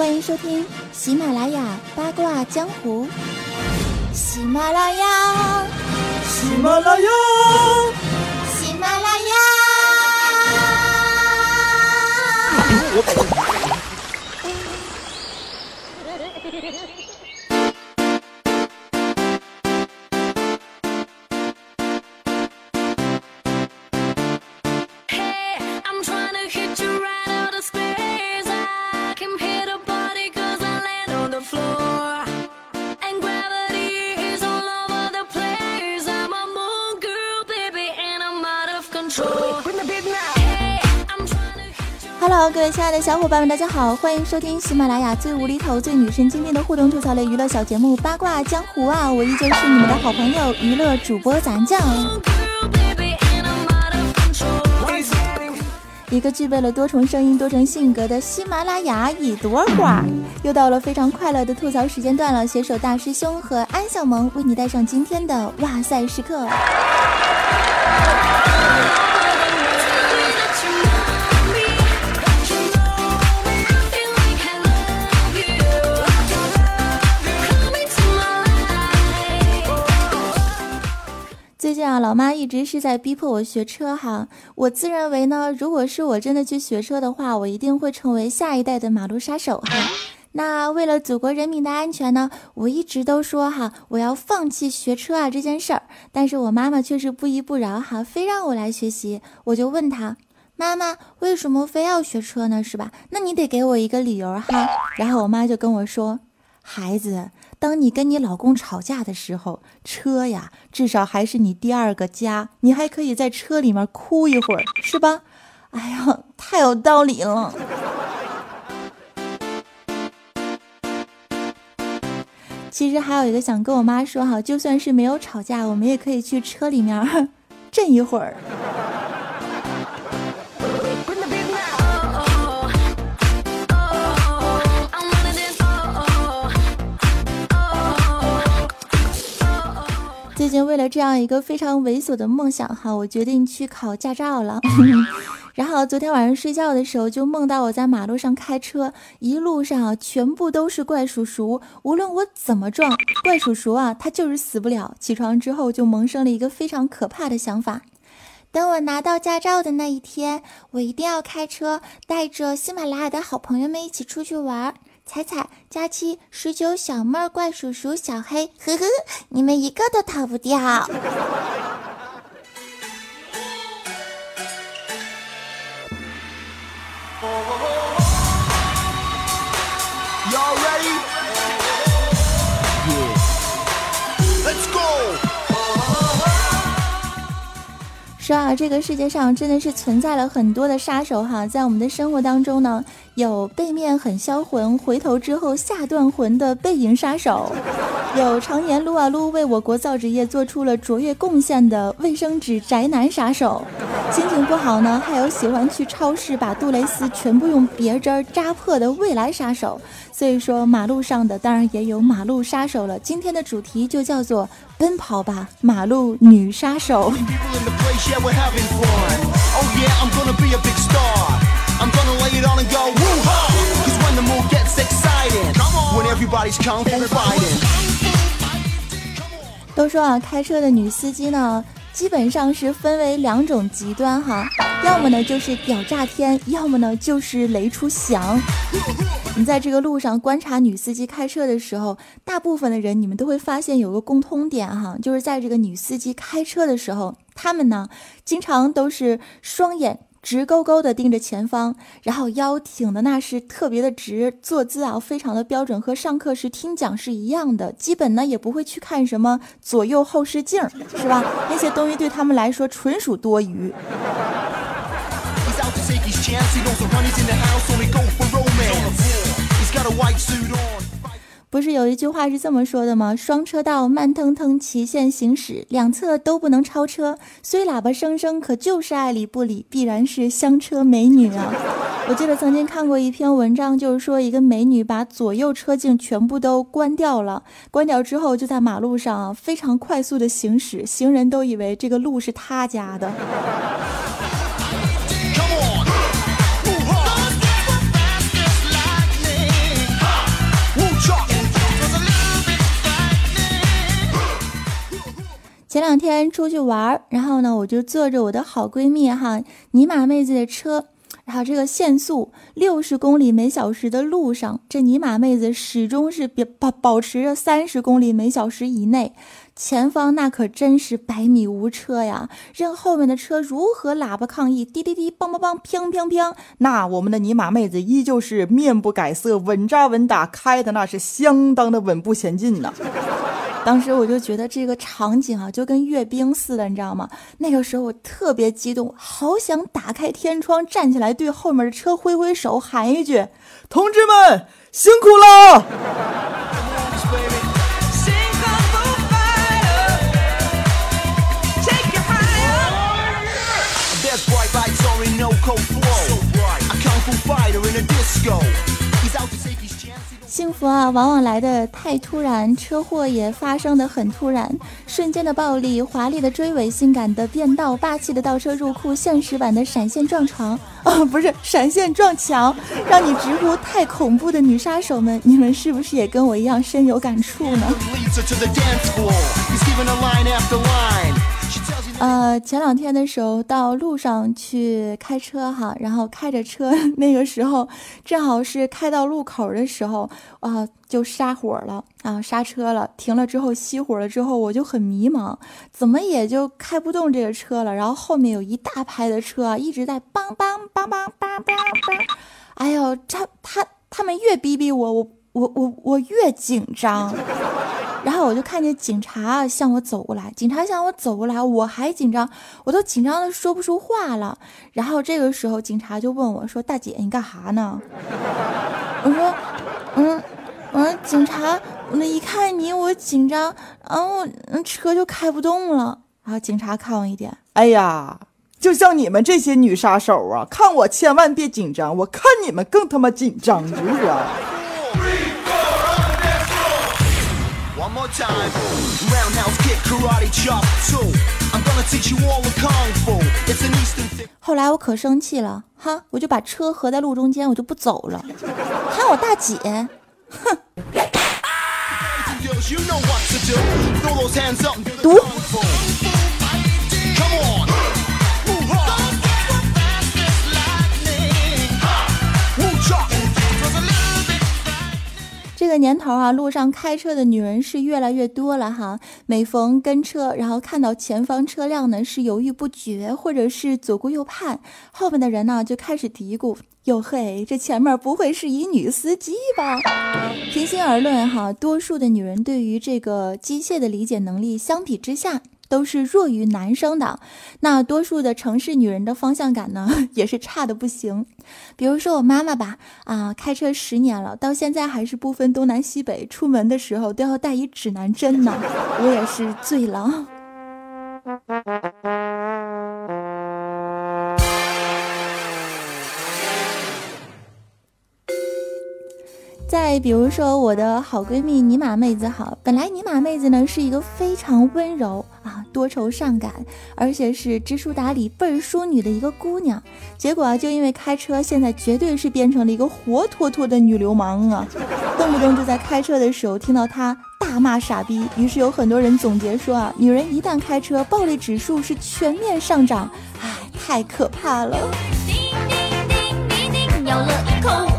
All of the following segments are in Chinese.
欢迎收听喜马拉雅八卦江湖。喜马拉雅，喜马拉雅，喜马拉雅。Hello，各位亲爱的小伙伴们，大家好，欢迎收听喜马拉雅最无厘头、最女神经病的互动吐槽类娱乐小节目《八卦江湖》啊！我依旧是你们的好朋友娱乐主播咱酱，一个具备了多重声音、多重性格的喜马拉雅一朵花。又到了非常快乐的吐槽时间段了，携手大师兄和安小萌为你带上今天的哇塞时刻。近啊，老妈一直是在逼迫我学车哈。我自认为呢，如果是我真的去学车的话，我一定会成为下一代的马路杀手哈。那为了祖国人民的安全呢，我一直都说哈，我要放弃学车啊这件事儿。但是我妈妈却是不依不饶哈，非让我来学习。我就问她，妈妈为什么非要学车呢？是吧？那你得给我一个理由哈。然后我妈就跟我说，孩子。当你跟你老公吵架的时候，车呀，至少还是你第二个家，你还可以在车里面哭一会儿，是吧？哎呀，太有道理了。其实还有一个想跟我妈说哈，就算是没有吵架，我们也可以去车里面 震一会儿。近为了这样一个非常猥琐的梦想哈，我决定去考驾照了。然后昨天晚上睡觉的时候就梦到我在马路上开车，一路上全部都是怪叔叔，无论我怎么撞，怪叔叔啊他就是死不了。起床之后就萌生了一个非常可怕的想法，等我拿到驾照的那一天，我一定要开车带着喜马拉雅的好朋友们一起出去玩。彩彩、佳期、十九、小妹儿、怪叔叔、小黑，呵呵，你们一个都逃不掉。说啊，这个世界上真的是存在了很多的杀手哈，在我们的生活当中呢。有背面很销魂，回头之后下断魂的背影杀手；有常年撸啊撸为我国造纸业做出了卓越贡献的卫生纸宅男杀手；心情不好呢，还有喜欢去超市把杜蕾斯全部用别针扎破的未来杀手。所以说，马路上的当然也有马路杀手了。今天的主题就叫做“奔跑吧，马路女杀手”。都说啊，开车的女司机呢，基本上是分为两种极端哈，要么呢就是屌炸天，要么呢就是雷出翔。你在这个路上观察女司机开车的时候，大部分的人你们都会发现有个共通点哈，就是在这个女司机开车的时候，他们呢经常都是双眼。直勾勾的盯着前方，然后腰挺的那是特别的直，坐姿啊非常的标准，和上课时听讲是一样的。基本呢也不会去看什么左右后视镜，是吧？那些东西对他们来说纯属多余。不是有一句话是这么说的吗？双车道慢腾腾齐线行驶，两侧都不能超车。虽喇叭声声，可就是爱理不理，必然是香车美女啊！我记得曾经看过一篇文章，就是说一个美女把左右车镜全部都关掉了，关掉之后就在马路上非常快速的行驶，行人都以为这个路是她家的。前两天出去玩，然后呢，我就坐着我的好闺蜜哈尼玛妹子的车，然后这个限速六十公里每小时的路上，这尼玛妹子始终是保保持着三十公里每小时以内。前方那可真是百米无车呀！任后面的车如何喇叭抗议，滴滴滴，梆梆梆，砰砰砰，那我们的尼玛妹子依旧是面不改色，稳扎稳打，开的那是相当的稳步前进呢。当时我就觉得这个场景啊，就跟阅兵似的，你知道吗？那个时候我特别激动，好想打开天窗，站起来对后面的车挥挥手，喊一句：“同志们，辛苦了！”幸福啊，往往来的太突然，车祸也发生的很突然。瞬间的暴力，华丽的追尾，性感的变道，霸气的倒车入库，现实版的闪现撞床，哦，不是闪现撞墙，让你直呼太恐怖的女杀手们，你们是不是也跟我一样深有感触呢？呃，前两天的时候到路上去开车哈，然后开着车，那个时候正好是开到路口的时候啊，就刹火了啊，刹车了，停了之后熄火了之后，我就很迷茫，怎么也就开不动这个车了。然后后面有一大排的车一直在梆梆梆梆梆梆梆，哎呦，他他他们越逼逼我，我我我我越紧张。然后我就看见警察向我走过来，警察向我走过来，我还紧张，我都紧张的说不出话了。然后这个时候，警察就问我说：“大姐，你干哈呢？”我说：“嗯，我说警察，那一看你我紧张，然后车就开不动了。”然后警察看我一点，哎呀，就像你们这些女杀手啊，看我千万别紧张，我看你们更他妈紧张，是不是啊？后来我可生气了，哈，我就把车合在路中间，我就不走了，喊我大姐，哼，毒。这年头啊，路上开车的女人是越来越多了哈。每逢跟车，然后看到前方车辆呢是犹豫不决，或者是左顾右盼，后面的人呢就开始嘀咕：哟嘿，这前面不会是一女司机吧？平心而论哈，多数的女人对于这个机械的理解能力相比之下。都是弱于男生的，那多数的城市女人的方向感呢，也是差的不行。比如说我妈妈吧，啊，开车十年了，到现在还是不分东南西北，出门的时候都要带一指南针呢。我也是醉了。再比如说我的好闺蜜尼玛妹子，好，本来尼玛妹子呢是一个非常温柔啊、多愁善感，而且是知书达理、倍儿淑女的一个姑娘，结果啊，就因为开车，现在绝对是变成了一个活脱脱的女流氓啊！动不动就在开车的时候听到她大骂傻逼，于是有很多人总结说啊，女人一旦开车，暴力指数是全面上涨，唉，太可怕了。今天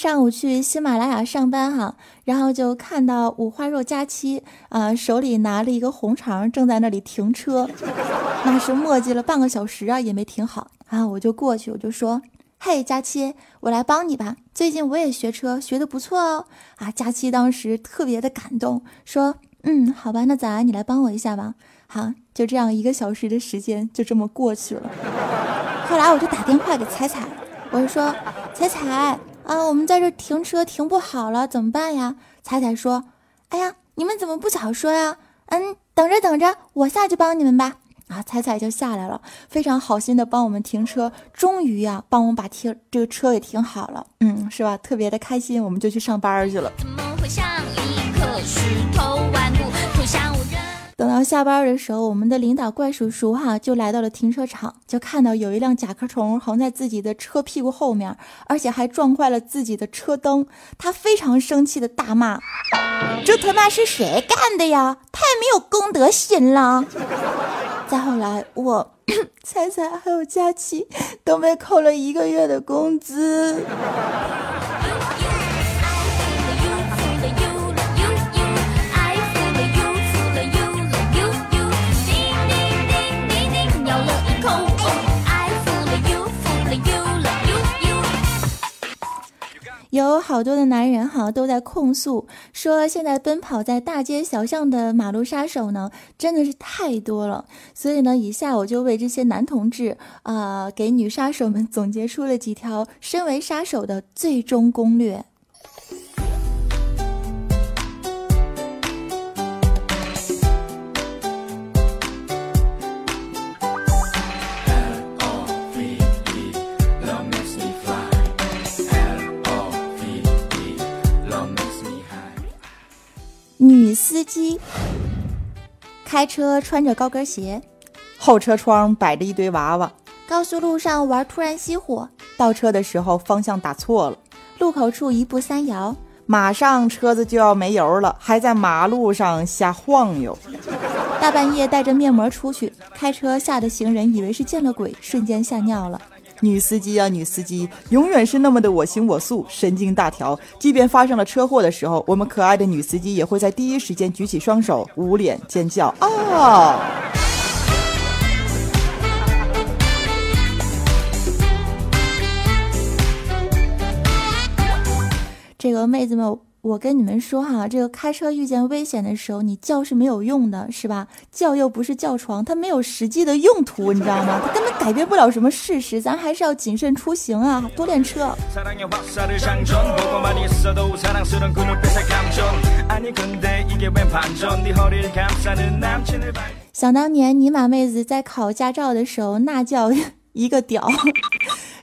上午去喜马拉雅上班哈，然后就看到五花肉佳期啊，手里拿了一个红肠，正在那里停车，那是磨叽了半个小时啊，也没停好。啊，我就过去，我就说，嘿，佳期，我来帮你吧，最近我也学车，学的不错哦，啊，佳期当时特别的感动，说，嗯，好吧，那咱你来帮我一下吧，好，就这样一个小时的时间就这么过去了，后来我就打电话给彩彩，我就说，彩彩。啊，我们在这停车停不好了，怎么办呀？彩彩说：“哎呀，你们怎么不早说呀？嗯，等着等着，我下去帮你们吧。”啊，彩彩就下来了，非常好心的帮我们停车，终于呀，帮我们把停这个车给停好了。嗯，是吧？特别的开心，我们就去上班去了。怎么会像一颗石头等到下班的时候，我们的领导怪叔叔哈就来到了停车场，就看到有一辆甲壳虫横在自己的车屁股后面，而且还撞坏了自己的车灯。他非常生气的大骂：“这他妈是谁干的呀？太没有公德心了！”再后来，我、彩彩还有佳琪都被扣了一个月的工资。有好多的男人哈都在控诉说，现在奔跑在大街小巷的马路杀手呢，真的是太多了。所以呢，以下我就为这些男同志啊，给女杀手们总结出了几条身为杀手的最终攻略。机。开车穿着高跟鞋，后车窗摆着一堆娃娃，高速路上玩突然熄火，倒车的时候方向打错了，路口处一步三摇，马上车子就要没油了，还在马路上瞎晃悠。大半夜带着面膜出去开车，吓得行人以为是见了鬼，瞬间吓尿了。女司机啊，女司机永远是那么的我行我素，神经大条。即便发生了车祸的时候，我们可爱的女司机也会在第一时间举起双手，捂脸尖叫啊！这个妹子们。我跟你们说哈，这个开车遇见危险的时候，你叫是没有用的，是吧？叫又不是叫床，它没有实际的用途，你知道吗？它根本改变不了什么事实，咱还是要谨慎出行啊，多练车。想当年尼玛妹子在考驾照的时候，那叫一个屌。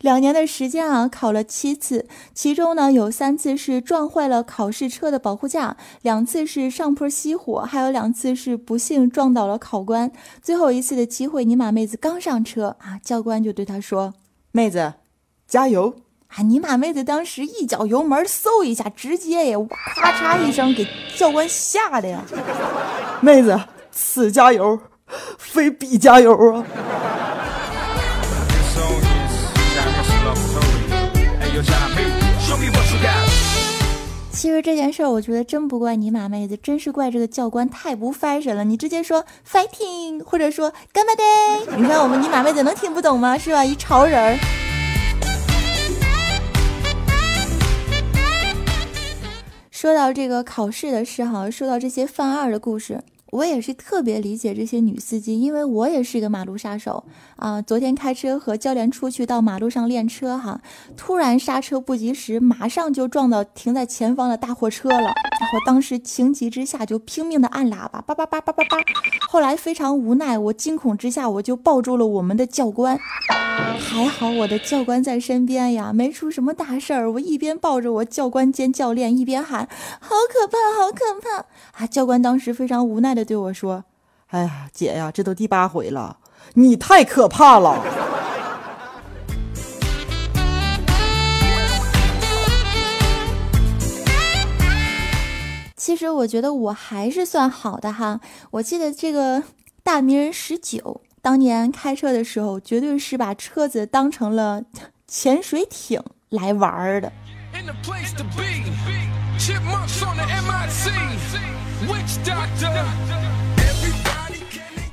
两年的时间啊，考了七次，其中呢有三次是撞坏了考试车的保护架，两次是上坡熄火，还有两次是不幸撞倒了考官。最后一次的机会，尼玛妹子刚上车啊，教官就对她说：“妹子，加油！”啊，尼玛妹子当时一脚油门，嗖一下，直接也，咔嚓一声给教官吓的呀。妹子，此加油，非彼加油啊！其实这件事儿，我觉得真不怪尼玛妹子，真是怪这个教官太不 fashion 了。你直接说 fighting，或者说干嘛的？你看我们尼玛妹子能听不懂吗？是吧？一潮人儿。说到这个考试的事哈，说到这些犯二的故事。我也是特别理解这些女司机，因为我也是一个马路杀手啊。昨天开车和教练出去到马路上练车哈，突然刹车不及时，马上就撞到停在前方的大货车了。我当时情急之下就拼命的按喇叭，叭叭叭叭叭叭。后来非常无奈，我惊恐之下我就抱住了我们的教官。还好我的教官在身边呀，没出什么大事儿。我一边抱着我教官兼教练，一边喊：“好可怕，好可怕！”啊，教官当时非常无奈的对我说：“哎呀，姐呀，这都第八回了，你太可怕了。”其实我觉得我还是算好的哈。我记得这个大名人十九。当年开车的时候，绝对是把车子当成了潜水艇来玩的。Witch doctor.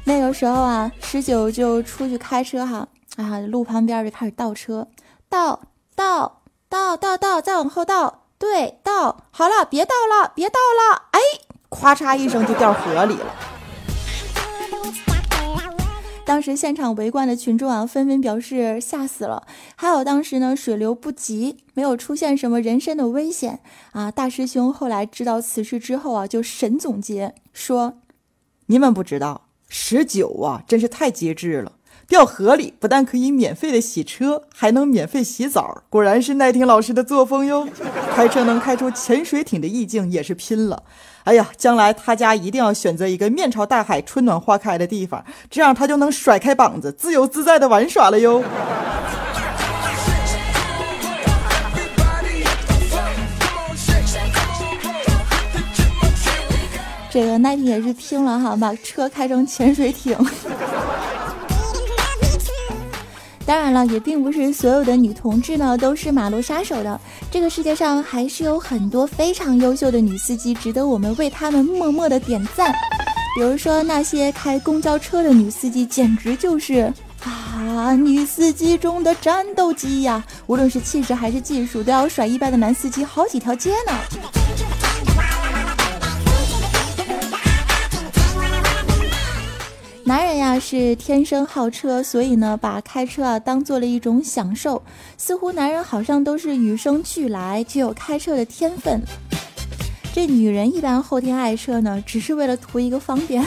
那个时候啊，十九就出去开车哈，啊，路旁边就开始倒车，倒倒倒倒倒，再往后倒，对，倒。好了，别倒了，别倒了，哎，咵嚓一声就掉河里了。当时现场围观的群众啊，纷纷表示吓死了。还有当时呢，水流不急，没有出现什么人身的危险啊。大师兄后来知道此事之后啊，就神总结说：“你们不知道，十九啊，真是太机智了。”掉河里，不但可以免费的洗车，还能免费洗澡。果然是奈听老师的作风哟！开车能开出潜水艇的意境，也是拼了。哎呀，将来他家一定要选择一个面朝大海、春暖花开的地方，这样他就能甩开膀子，自由自在的玩耍了哟。这个奈婷也是听了哈，把车开成潜水艇。当然了，也并不是所有的女同志呢都是马路杀手的。这个世界上还是有很多非常优秀的女司机，值得我们为她们默默的点赞。比如说那些开公交车的女司机，简直就是啊，女司机中的战斗机呀！无论是气质还是技术，都要甩一般的男司机好几条街呢。他是天生好车，所以呢把开车啊当做了一种享受。似乎男人好像都是与生俱来具有开车的天分。这女人一般后天爱车呢，只是为了图一个方便。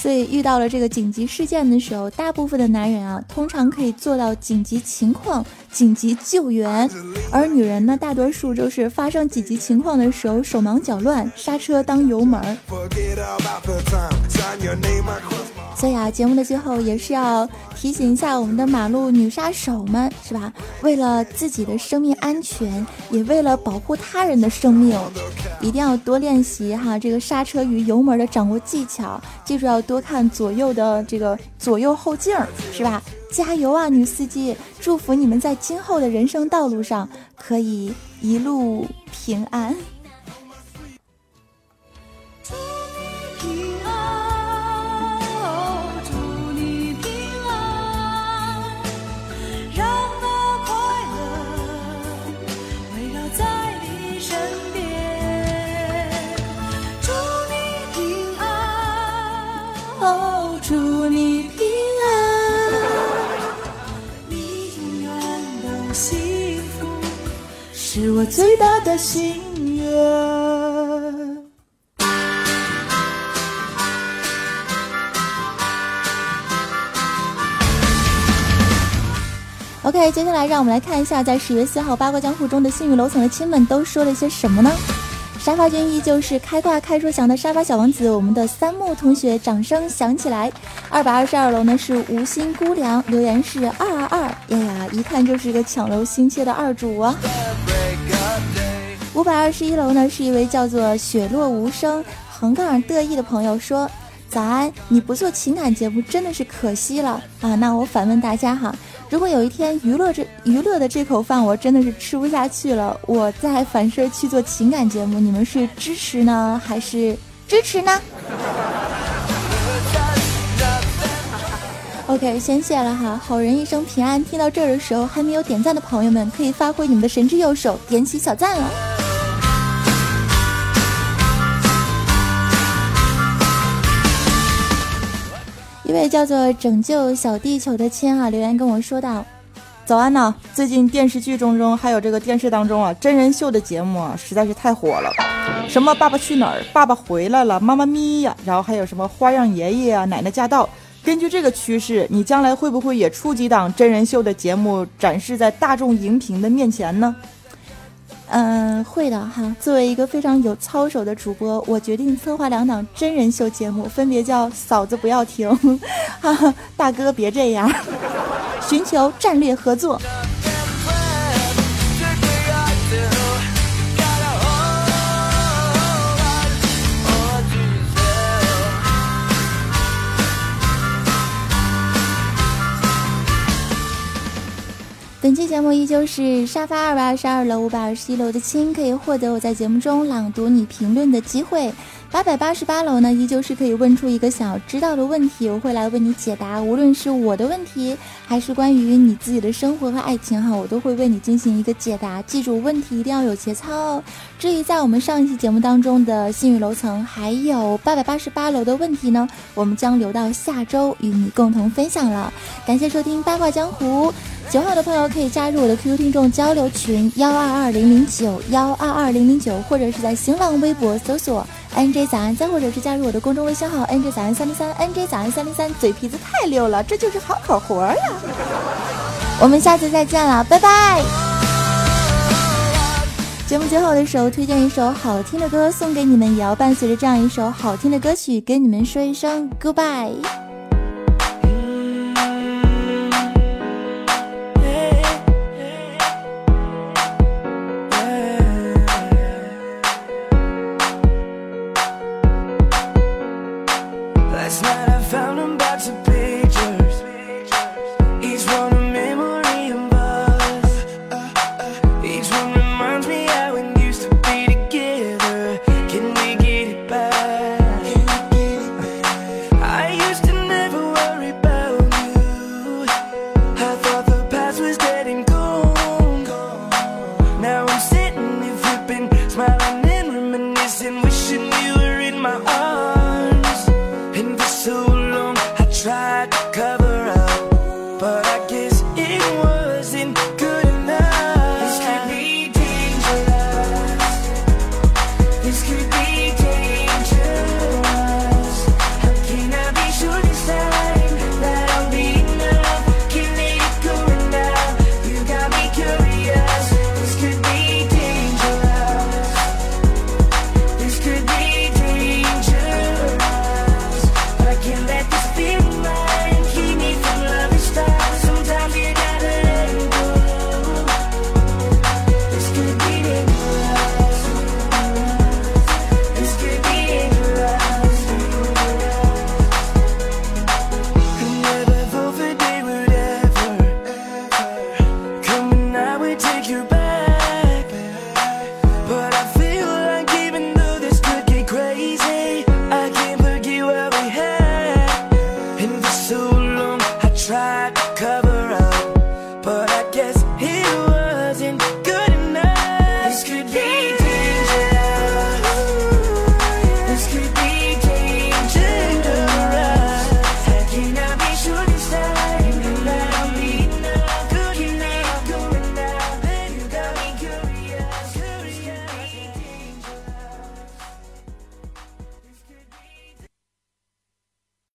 所以遇到了这个紧急事件的时候，大部分的男人啊，通常可以做到紧急情况、紧急救援，而女人呢，大多数就是发生紧急情况的时候手忙脚乱，刹车当油门。所以啊，节目的最后也是要提醒一下我们的马路女杀手们，是吧？为了自己的生命安全，也为了保护他人的生命，一定要多练习哈这个刹车与油门的掌握技巧。记住要多看左右的这个左右后镜，是吧？加油啊，女司机！祝福你们在今后的人生道路上可以一路平安。我最大的心愿。OK，接下来让我们来看一下，在十月四号八卦江湖中的幸运楼层的亲们都说了些什么呢？沙发君依旧是开挂开出翔的沙发小王子，我们的三木同学掌声响起来。二百二十二楼呢是无心姑娘，留言是二二二，哎呀，一看就是个抢楼心切的二主啊。五百二十一楼呢，是一位叫做雪落无声横杠得意的朋友说：“早安，你不做情感节目真的是可惜了啊！”那我反问大家哈，如果有一天娱乐这 娱乐的这口饭我真的是吃不下去了，我再反身去做情感节目，你们是支持呢还是支持呢？OK，先谢了哈，好人一生平安。听到这儿的时候，还没有点赞的朋友们可以发挥你们的神之右手，点起小赞了。一位叫做拯救小地球的亲啊留言跟我说道：“早安呐，最近电视剧中中还有这个电视当中啊，真人秀的节目啊实在是太火了，什么《爸爸去哪儿》《爸爸回来了》《妈妈咪呀》，然后还有什么《花样爷爷》啊，《奶奶驾到》。根据这个趋势，你将来会不会也出几档真人秀的节目展示在大众荧屏的面前呢？”嗯，会的哈。作为一个非常有操守的主播，我决定策划两档真人秀节目，分别叫“嫂子不要停”，哈哈，大哥别这样，寻求战略合作。本期节目依旧是沙发二百二十二楼、五百二十一楼的亲可以获得我在节目中朗读你评论的机会。八百八十八楼呢，依旧是可以问出一个想要知道的问题，我会来为你解答。无论是我的问题，还是关于你自己的生活和爱情哈，我都会为你进行一个解答。记住，问题一定要有节操哦。至于在我们上一期节目当中的幸运楼层，还有八百八十八楼的问题呢，我们将留到下周与你共同分享了。感谢收听八卦江湖，喜欢我的朋友可以加入我的 QQ 听众交流群幺二二零零九幺二二零零九，或者是在新浪微博搜索。NJ 早安，再或者是加入我的公众微信号 NJ 早安三零三，NJ 早安三零三，嘴皮子太溜了，这就是好口活呀！我们下次再见了，拜拜。节目最后的时候，推荐一首好听的歌送给你们，也要伴随着这样一首好听的歌曲，跟你们说一声 goodbye。